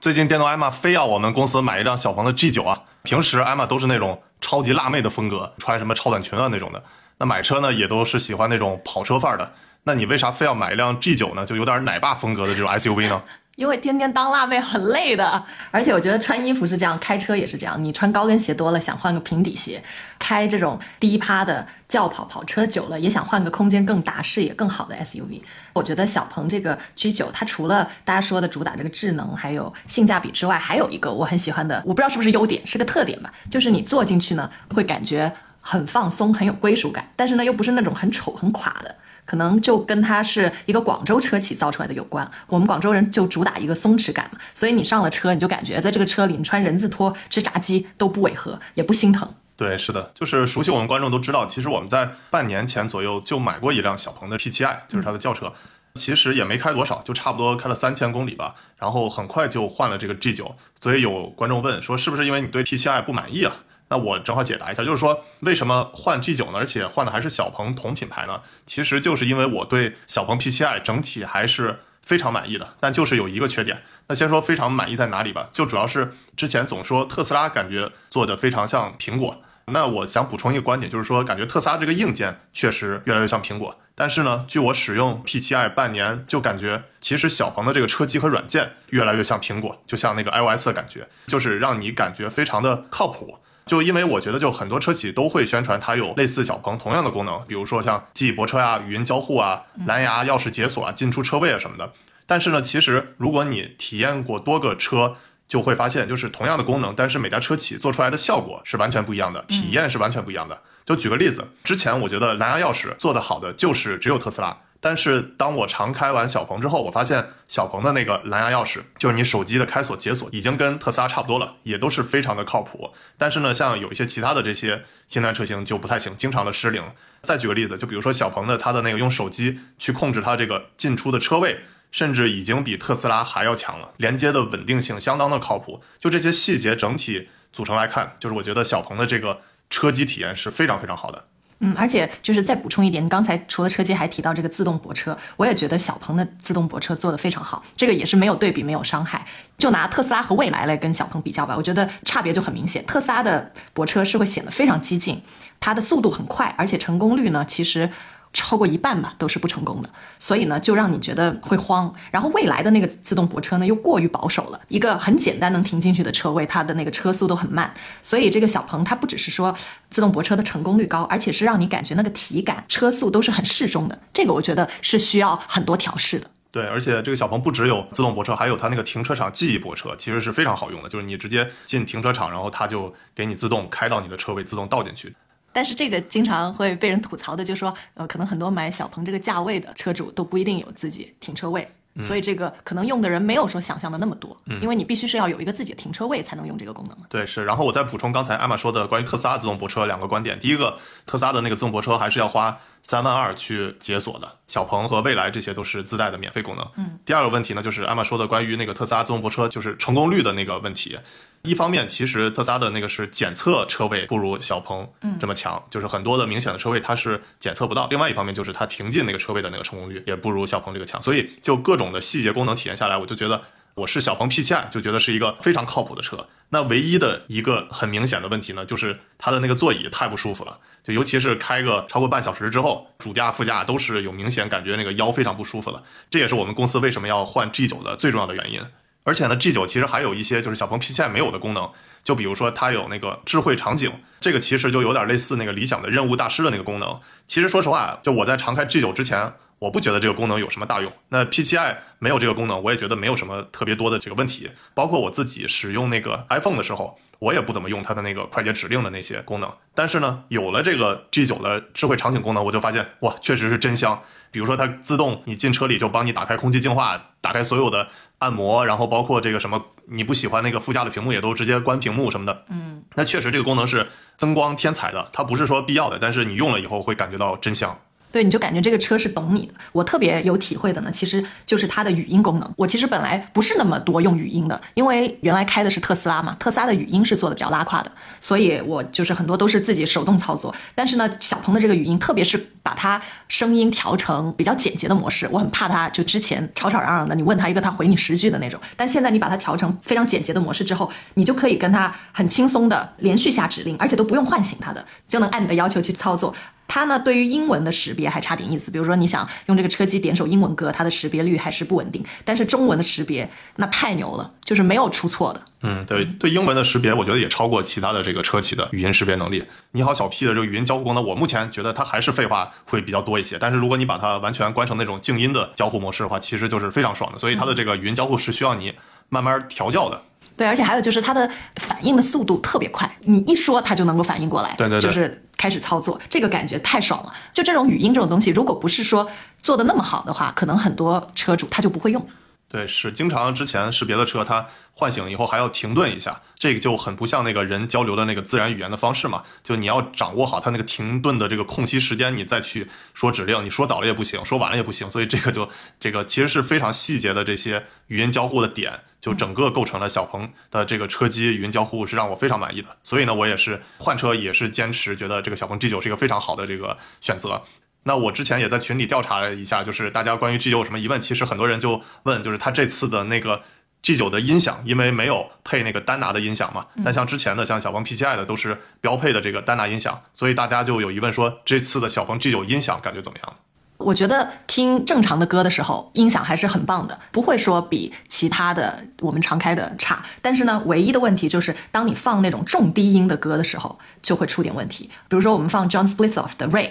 最近电动艾玛非要我们公司买一辆小鹏的 G 九啊。平时艾玛都是那种超级辣妹的风格，穿什么超短裙啊那种的。那买车呢，也都是喜欢那种跑车范儿的。那你为啥非要买一辆 G 九呢？就有点奶爸风格的这种 SUV 呢？因为天天当辣妹很累的，而且我觉得穿衣服是这样，开车也是这样。你穿高跟鞋多了，想换个平底鞋；开这种低趴的轿跑跑车久了，也想换个空间更大、视野更好的 SUV。我觉得小鹏这个 G9，它除了大家说的主打这个智能还有性价比之外，还有一个我很喜欢的，我不知道是不是优点，是个特点吧，就是你坐进去呢，会感觉很放松，很有归属感，但是呢，又不是那种很丑很垮的。可能就跟它是一个广州车企造出来的有关。我们广州人就主打一个松弛感嘛，所以你上了车，你就感觉在这个车里，你穿人字拖吃炸鸡都不违和，也不心疼。对，是的，就是熟悉我们观众都知道，其实我们在半年前左右就买过一辆小鹏的 P7i，就是它的轿车，其实也没开多少，就差不多开了三千公里吧，然后很快就换了这个 G9。所以有观众问说，是不是因为你对 P7i 不满意啊？那我正好解答一下，就是说为什么换 G9 呢？而且换的还是小鹏同品牌呢？其实就是因为我对小鹏 P7i 整体还是非常满意的，但就是有一个缺点。那先说非常满意在哪里吧，就主要是之前总说特斯拉感觉做的非常像苹果。那我想补充一个观点，就是说感觉特斯拉这个硬件确实越来越像苹果，但是呢，据我使用 P7i 半年，就感觉其实小鹏的这个车机和软件越来越像苹果，就像那个 iOS 的感觉，就是让你感觉非常的靠谱。就因为我觉得，就很多车企都会宣传它有类似小鹏同样的功能，比如说像记忆泊车啊、语音交互啊、蓝牙钥匙解锁啊、进出车位啊什么的。但是呢，其实如果你体验过多个车，就会发现，就是同样的功能，但是每家车企做出来的效果是完全不一样的，体验是完全不一样的。就举个例子，之前我觉得蓝牙钥匙做得好的就是只有特斯拉。但是当我常开完小鹏之后，我发现小鹏的那个蓝牙钥匙，就是你手机的开锁解锁，已经跟特斯拉差不多了，也都是非常的靠谱。但是呢，像有一些其他的这些新能车型就不太行，经常的失灵。再举个例子，就比如说小鹏的它的那个用手机去控制它这个进出的车位，甚至已经比特斯拉还要强了，连接的稳定性相当的靠谱。就这些细节整体组成来看，就是我觉得小鹏的这个车机体验是非常非常好的。嗯，而且就是再补充一点，你刚才除了车机还提到这个自动泊车，我也觉得小鹏的自动泊车做的非常好，这个也是没有对比没有伤害。就拿特斯拉和蔚来来跟小鹏比较吧，我觉得差别就很明显。特斯拉的泊车是会显得非常激进，它的速度很快，而且成功率呢，其实。超过一半吧都是不成功的，所以呢就让你觉得会慌。然后未来的那个自动泊车呢又过于保守了，一个很简单能停进去的车位，它的那个车速都很慢。所以这个小鹏它不只是说自动泊车的成功率高，而且是让你感觉那个体感车速都是很适中的。这个我觉得是需要很多调试的。对，而且这个小鹏不只有自动泊车，还有它那个停车场记忆泊车，其实是非常好用的。就是你直接进停车场，然后它就给你自动开到你的车位，自动倒进去。但是这个经常会被人吐槽的，就说，呃，可能很多买小鹏这个价位的车主都不一定有自己停车位，所以这个可能用的人没有说想象的那么多，因为你必须是要有一个自己的停车位才能用这个功能对，是。然后我再补充刚才艾玛说的关于特斯拉自动泊车两个观点，第一个，特斯拉的那个自动泊车还是要花。三万二去解锁的，小鹏和蔚来这些都是自带的免费功能。嗯，第二个问题呢，就是艾玛说的关于那个特斯拉自动泊车，就是成功率的那个问题。一方面，其实特斯拉的那个是检测车位不如小鹏这么强，就是很多的明显的车位它是检测不到。另外一方面，就是它停进那个车位的那个成功率也不如小鹏这个强。所以就各种的细节功能体验下来，我就觉得我是小鹏 P7i 就觉得是一个非常靠谱的车。那唯一的一个很明显的问题呢，就是它的那个座椅太不舒服了。就尤其是开个超过半小时之后，主驾、副驾都是有明显感觉那个腰非常不舒服了。这也是我们公司为什么要换 G9 的最重要的原因。而且呢，G9 其实还有一些就是小鹏 P7 没有的功能，就比如说它有那个智慧场景，这个其实就有点类似那个理想的任务大师的那个功能。其实说实话，就我在常开 G9 之前，我不觉得这个功能有什么大用。那 P7i 没有这个功能，我也觉得没有什么特别多的这个问题。包括我自己使用那个 iPhone 的时候。我也不怎么用它的那个快捷指令的那些功能，但是呢，有了这个 G9 的智慧场景功能，我就发现哇，确实是真香。比如说它自动你进车里就帮你打开空气净化，打开所有的按摩，然后包括这个什么你不喜欢那个副驾的屏幕也都直接关屏幕什么的。嗯，那确实这个功能是增光添彩的，它不是说必要的，但是你用了以后会感觉到真香。对，你就感觉这个车是懂你的。我特别有体会的呢，其实就是它的语音功能。我其实本来不是那么多用语音的，因为原来开的是特斯拉嘛，特斯拉的语音是做的比较拉胯的，所以我就是很多都是自己手动操作。但是呢，小鹏的这个语音，特别是把它声音调成比较简洁的模式，我很怕它就之前吵吵嚷嚷的，你问他一个他回你十句的那种。但现在你把它调成非常简洁的模式之后，你就可以跟他很轻松的连续下指令，而且都不用唤醒他的，就能按你的要求去操作。它呢，对于英文的识别还差点意思。比如说，你想用这个车机点首英文歌，它的识别率还是不稳定。但是中文的识别那太牛了，就是没有出错的。嗯，对对，英文的识别，我觉得也超过其他的这个车企的语音识别能力。你好，小 P 的这个语音交互功能，我目前觉得它还是废话会比较多一些。但是如果你把它完全关成那种静音的交互模式的话，其实就是非常爽的。所以它的这个语音交互是需要你慢慢调教的。对，而且还有就是它的反应的速度特别快，你一说它就能够反应过来。对对对，就是开始操作，这个感觉太爽了。就这种语音这种东西，如果不是说做的那么好的话，可能很多车主他就不会用。对，是经常之前是别的车，它唤醒以后还要停顿一下，这个就很不像那个人交流的那个自然语言的方式嘛。就你要掌握好它那个停顿的这个空隙时间，你再去说指令，你说早了也不行，说晚了也不行。所以这个就这个其实是非常细节的这些语音交互的点，就整个构成了小鹏的这个车机语音交互是让我非常满意的。所以呢，我也是换车也是坚持觉得这个小鹏 G9 是一个非常好的这个选择。那我之前也在群里调查了一下，就是大家关于 G 九有什么疑问，其实很多人就问，就是它这次的那个 G 九的音响，因为没有配那个丹拿的音响嘛，但像之前的像小鹏 P7i 的都是标配的这个丹拿音响，所以大家就有疑问说，这次的小鹏 G 九音响感觉怎么样？我觉得听正常的歌的时候，音响还是很棒的，不会说比其他的我们常开的差。但是呢，唯一的问题就是，当你放那种重低音的歌的时候，就会出点问题。比如说我们放 John Splithoff 的 Ray。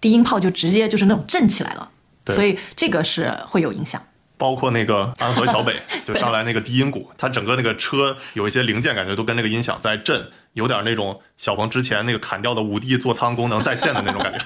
低音炮就直接就是那种震起来了，所以这个是会有影响。包括那个安河桥北 就上来那个低音鼓，它整个那个车有一些零件感觉都跟那个音响在震，有点那种小鹏之前那个砍掉的五 D 座舱功能在线的那种感觉。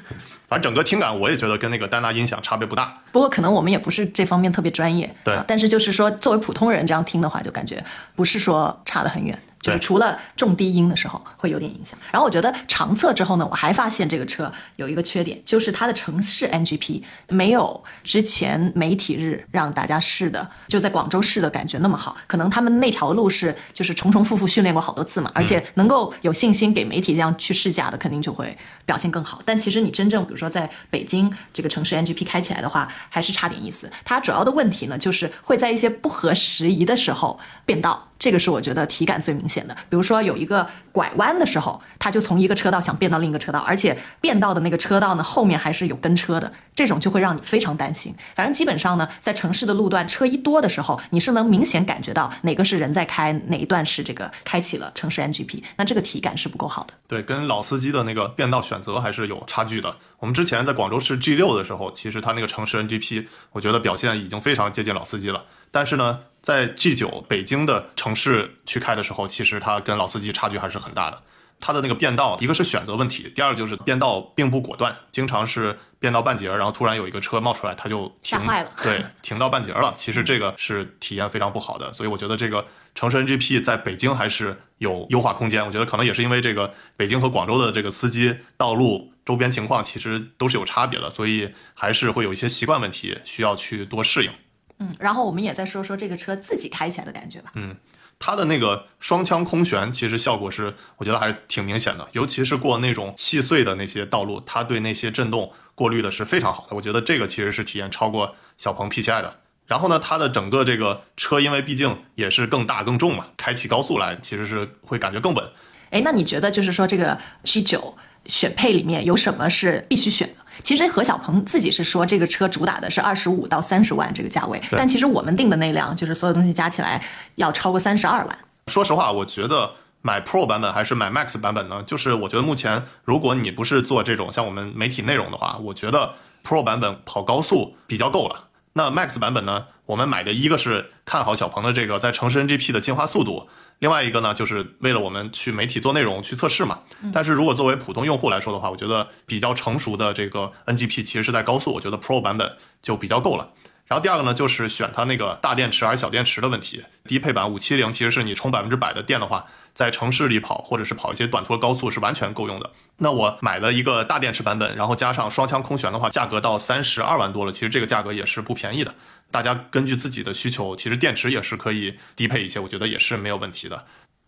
反正整个听感我也觉得跟那个丹拿音响差别不大。不过可能我们也不是这方面特别专业，对。但是就是说，作为普通人这样听的话，就感觉不是说差得很远。就是除了重低音的时候会有点影响，然后我觉得长测之后呢，我还发现这个车有一个缺点，就是它的城市 NGP 没有之前媒体日让大家试的，就在广州试的感觉那么好。可能他们那条路是就是重重复复训练过好多次嘛，而且能够有信心给媒体这样去试驾的，肯定就会表现更好。但其实你真正比如说在北京这个城市 NGP 开起来的话，还是差点意思。它主要的问题呢，就是会在一些不合时宜的时候变道。这个是我觉得体感最明显的，比如说有一个拐弯的时候，他就从一个车道想变到另一个车道，而且变道的那个车道呢后面还是有跟车的，这种就会让你非常担心。反正基本上呢，在城市的路段车一多的时候，你是能明显感觉到哪个是人在开，哪一段是这个开启了城市 NGP，那这个体感是不够好的。对，跟老司机的那个变道选择还是有差距的。我们之前在广州市 G 六的时候，其实它那个城市 NGP，我觉得表现已经非常接近老司机了。但是呢，在 G 九北京的城市去开的时候，其实它跟老司机差距还是很大的。它的那个变道，一个是选择问题，第二个就是变道并不果断，经常是变到半截，然后突然有一个车冒出来，它就停坏了，对，停到半截了。其实这个是体验非常不好的，所以我觉得这个城市 NGP 在北京还是有优化空间。我觉得可能也是因为这个北京和广州的这个司机道路周边情况其实都是有差别的，所以还是会有一些习惯问题需要去多适应。嗯，然后我们也再说说这个车自己开起来的感觉吧。嗯，它的那个双腔空悬，其实效果是我觉得还是挺明显的，尤其是过那种细碎的那些道路，它对那些震动过滤的是非常好的。我觉得这个其实是体验超过小鹏 P7i 的。然后呢，它的整个这个车，因为毕竟也是更大更重嘛，开起高速来其实是会感觉更稳。哎，那你觉得就是说这个 G9 选配里面有什么是必须选的？其实何小鹏自己是说，这个车主打的是二十五到三十万这个价位，但其实我们定的那辆就是所有东西加起来要超过三十二万。说实话，我觉得买 Pro 版本还是买 Max 版本呢？就是我觉得目前如果你不是做这种像我们媒体内容的话，我觉得 Pro 版本跑高速比较够了。那 Max 版本呢？我们买的一个是看好小鹏的这个在城市 NGP 的进化速度。另外一个呢，就是为了我们去媒体做内容去测试嘛。但是如果作为普通用户来说的话，我觉得比较成熟的这个 NGP 其实是在高速，我觉得 Pro 版本就比较够了。然后第二个呢，就是选它那个大电池还是小电池的问题。低配版五七零其实是你充百分之百的电的话，在城市里跑或者是跑一些短途高速是完全够用的。那我买了一个大电池版本，然后加上双腔空悬的话，价格到三十二万多了。其实这个价格也是不便宜的。大家根据自己的需求，其实电池也是可以低配一些，我觉得也是没有问题的。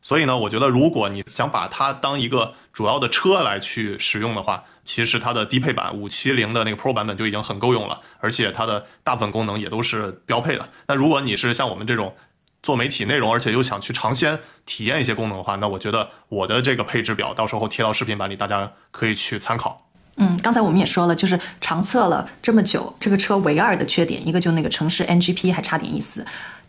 所以呢，我觉得如果你想把它当一个主要的车来去使用的话，其实它的低配版五七零的那个 Pro 版本就已经很够用了，而且它的大部分功能也都是标配的。那如果你是像我们这种做媒体内容，而且又想去尝鲜体验一些功能的话，那我觉得我的这个配置表到时候贴到视频版里，大家可以去参考。嗯，刚才我们也说了，就是长测了这么久，这个车唯二的缺点，一个就那个城市 NGP 还差点意思，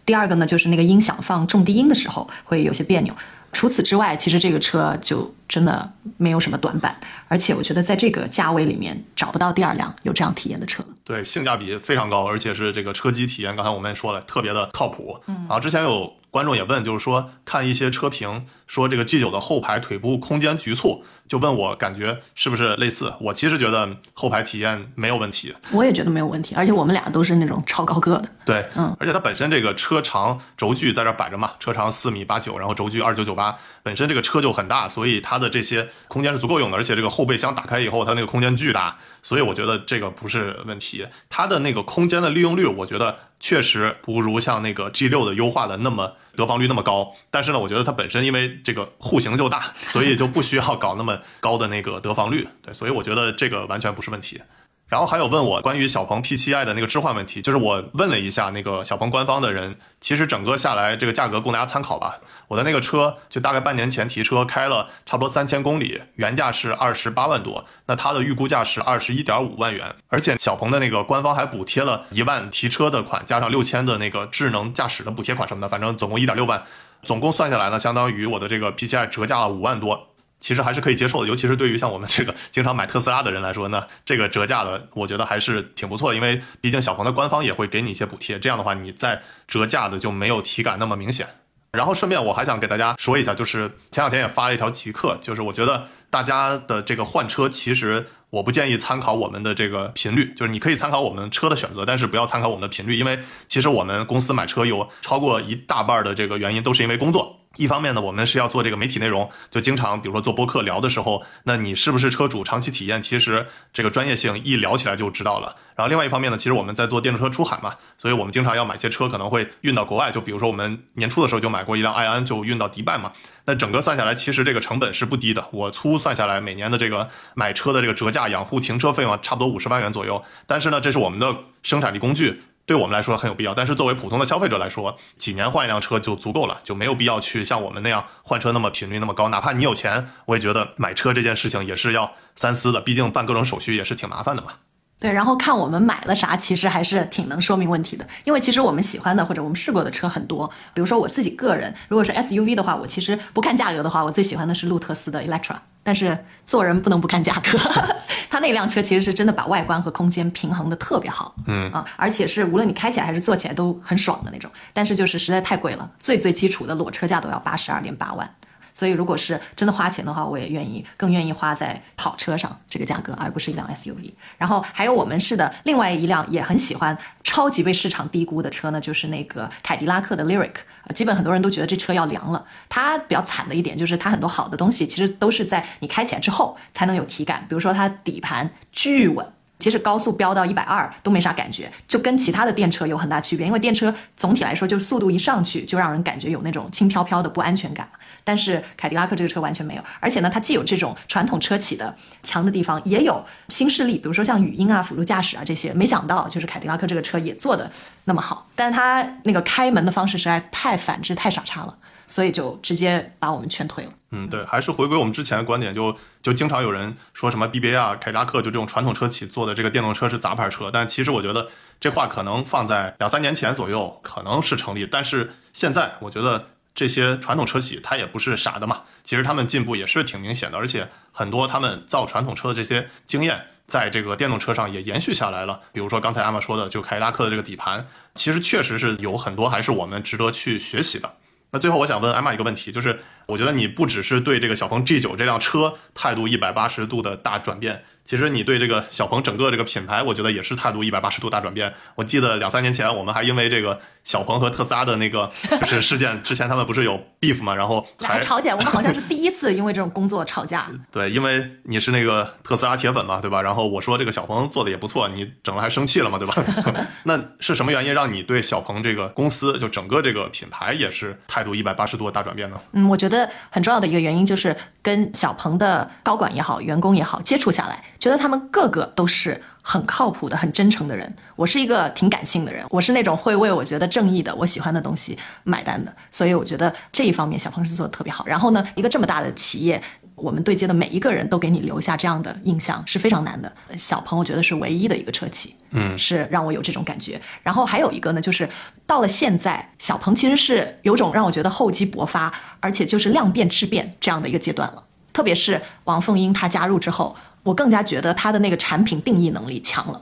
第二个呢就是那个音响放重低音的时候会有些别扭。除此之外，其实这个车就真的没有什么短板，而且我觉得在这个价位里面找不到第二辆有这样体验的车。对，性价比非常高，而且是这个车机体验，刚才我们也说了，特别的靠谱。嗯，然后之前有观众也问，就是说看一些车评说这个 G 九的后排腿部空间局促。就问我感觉是不是类似？我其实觉得后排体验没有问题。我也觉得没有问题，而且我们俩都是那种超高个的。对，嗯，而且它本身这个车长轴距在这摆着嘛，车长四米八九，然后轴距二九九八，本身这个车就很大，所以它的这些空间是足够用的。而且这个后备箱打开以后，它那个空间巨大，所以我觉得这个不是问题。它的那个空间的利用率，我觉得确实不如像那个 G 六的优化的那么。得房率那么高，但是呢，我觉得它本身因为这个户型就大，所以就不需要搞那么高的那个得房率。对，所以我觉得这个完全不是问题。然后还有问我关于小鹏 P7i 的那个置换问题，就是我问了一下那个小鹏官方的人，其实整个下来这个价格供大家参考吧。我的那个车就大概半年前提车，开了差不多三千公里，原价是二十八万多，那它的预估价是二十一点五万元，而且小鹏的那个官方还补贴了一万提车的款，加上六千的那个智能驾驶的补贴款什么的，反正总共一点六万，总共算下来呢，相当于我的这个 P7i 折价了五万多。其实还是可以接受的，尤其是对于像我们这个经常买特斯拉的人来说呢，这个折价的我觉得还是挺不错的，因为毕竟小鹏的官方也会给你一些补贴，这样的话你在折价的就没有体感那么明显。然后顺便我还想给大家说一下，就是前两天也发了一条极客，就是我觉得大家的这个换车，其实我不建议参考我们的这个频率，就是你可以参考我们车的选择，但是不要参考我们的频率，因为其实我们公司买车有超过一大半的这个原因都是因为工作。一方面呢，我们是要做这个媒体内容，就经常比如说做播客聊的时候，那你是不是车主长期体验，其实这个专业性一聊起来就知道了。然后另外一方面呢，其实我们在做电动车出海嘛，所以我们经常要买些车，可能会运到国外。就比如说我们年初的时候就买过一辆埃安，就运到迪拜嘛。那整个算下来，其实这个成本是不低的。我粗算下来，每年的这个买车的这个折价、养护、停车费用差不多五十万元左右。但是呢，这是我们的生产力工具。对我们来说很有必要，但是作为普通的消费者来说，几年换一辆车就足够了，就没有必要去像我们那样换车那么频率那么高。哪怕你有钱，我也觉得买车这件事情也是要三思的，毕竟办各种手续也是挺麻烦的嘛。对，然后看我们买了啥，其实还是挺能说明问题的。因为其实我们喜欢的或者我们试过的车很多，比如说我自己个人，如果是 SUV 的话，我其实不看价格的话，我最喜欢的是路特斯的 Electra。但是做人不能不看价格，它那辆车其实是真的把外观和空间平衡的特别好，嗯啊，而且是无论你开起来还是坐起来都很爽的那种。但是就是实在太贵了，最最基础的裸车价都要八十二点八万。所以，如果是真的花钱的话，我也愿意更愿意花在跑车上这个价格，而不是一辆 SUV。然后还有我们试的另外一辆也很喜欢、超级被市场低估的车呢，就是那个凯迪拉克的 Lyric。基本很多人都觉得这车要凉了。它比较惨的一点就是它很多好的东西其实都是在你开起来之后才能有体感，比如说它底盘巨稳。其实高速飙到一百二都没啥感觉，就跟其他的电车有很大区别。因为电车总体来说就是速度一上去就让人感觉有那种轻飘飘的不安全感，但是凯迪拉克这个车完全没有。而且呢，它既有这种传统车企的强的地方，也有新势力，比如说像语音啊、辅助驾驶啊这些。没想到就是凯迪拉克这个车也做的那么好，但是它那个开门的方式实在太反智、太傻叉了。所以就直接把我们劝退了。嗯，对，还是回归我们之前的观点，就就经常有人说什么 BBA 啊、凯迪拉克就这种传统车企做的这个电动车是杂牌车，但其实我觉得这话可能放在两三年前左右可能是成立，但是现在我觉得这些传统车企它也不是傻的嘛，其实他们进步也是挺明显的，而且很多他们造传统车的这些经验，在这个电动车上也延续下来了。比如说刚才阿玛说的，就凯迪拉克的这个底盘，其实确实是有很多还是我们值得去学习的。那最后我想问艾玛一个问题，就是我觉得你不只是对这个小鹏 G 九这辆车态度一百八十度的大转变，其实你对这个小鹏整个这个品牌，我觉得也是态度一百八十度大转变。我记得两三年前，我们还因为这个小鹏和特斯拉的那个就是事件，之前他们不是有 beef 嘛，然后还吵起来。我们好像是第一次因为这种工作吵架。对，因为你是那个特斯拉铁粉嘛，对吧？然后我说这个小鹏做的也不错，你整了还生气了嘛，对吧？那是什么原因让你对小鹏这个公司就整个这个品牌也是态度一百八十度的大转变呢？嗯，我觉得很重要的一个原因就是跟小鹏的高管也好，员工也好接触下来。觉得他们个个都是很靠谱的、很真诚的人。我是一个挺感性的人，我是那种会为我觉得正义的、我喜欢的东西买单的。所以我觉得这一方面小鹏是做的特别好。然后呢，一个这么大的企业，我们对接的每一个人都给你留下这样的印象是非常难的。小鹏我觉得是唯一的一个车企，嗯，是让我有这种感觉。然后还有一个呢，就是到了现在，小鹏其实是有种让我觉得厚积薄发，而且就是量变质变这样的一个阶段了。特别是王凤英她加入之后。我更加觉得它的那个产品定义能力强了，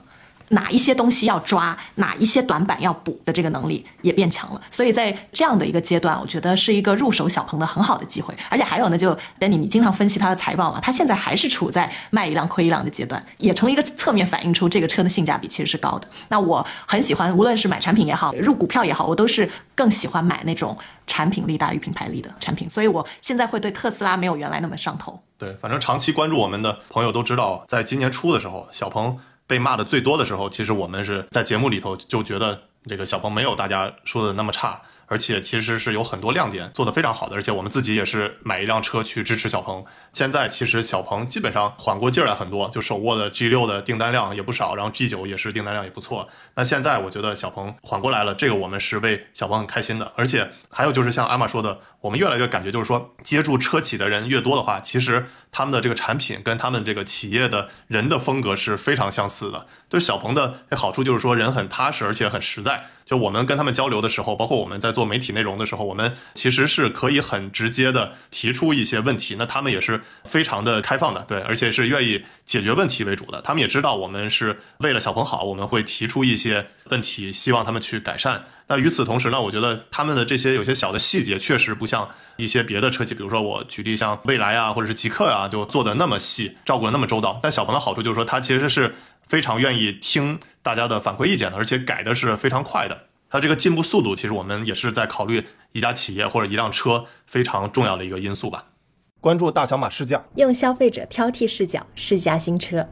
哪一些东西要抓，哪一些短板要补的这个能力也变强了。所以在这样的一个阶段，我觉得是一个入手小鹏的很好的机会。而且还有呢，就等你你经常分析它的财报嘛，它现在还是处在卖一辆亏一辆的阶段，也从一个侧面反映出这个车的性价比其实是高的。那我很喜欢，无论是买产品也好，入股票也好，我都是更喜欢买那种产品力大于品牌力的产品。所以我现在会对特斯拉没有原来那么上头。对，反正长期关注我们的朋友都知道，在今年初的时候，小鹏被骂的最多的时候，其实我们是在节目里头就觉得这个小鹏没有大家说的那么差。而且其实是有很多亮点，做得非常好的。而且我们自己也是买一辆车去支持小鹏。现在其实小鹏基本上缓过劲儿来很多，就手握的 G 六的订单量也不少，然后 G 九也是订单量也不错。那现在我觉得小鹏缓过来了，这个我们是为小鹏很开心的。而且还有就是像艾玛说的，我们越来越感觉就是说，接触车企的人越多的话，其实他们的这个产品跟他们这个企业的人的风格是非常相似的。就是小鹏的好处就是说人很踏实，而且很实在。就我们跟他们交流的时候，包括我们在做媒体内容的时候，我们其实是可以很直接的提出一些问题，那他们也是非常的开放的，对，而且是愿意解决问题为主的。他们也知道我们是为了小鹏好，我们会提出一些问题，希望他们去改善。那与此同时呢，我觉得他们的这些有些小的细节，确实不像一些别的车企，比如说我举例像蔚来啊，或者是极客啊，就做的那么细，照顾的那么周到。但小鹏的好处就是说，它其实是。非常愿意听大家的反馈意见的，而且改的是非常快的。它这个进步速度，其实我们也是在考虑一家企业或者一辆车非常重要的一个因素吧。关注大小马试驾，用消费者挑剔视角试驾新车。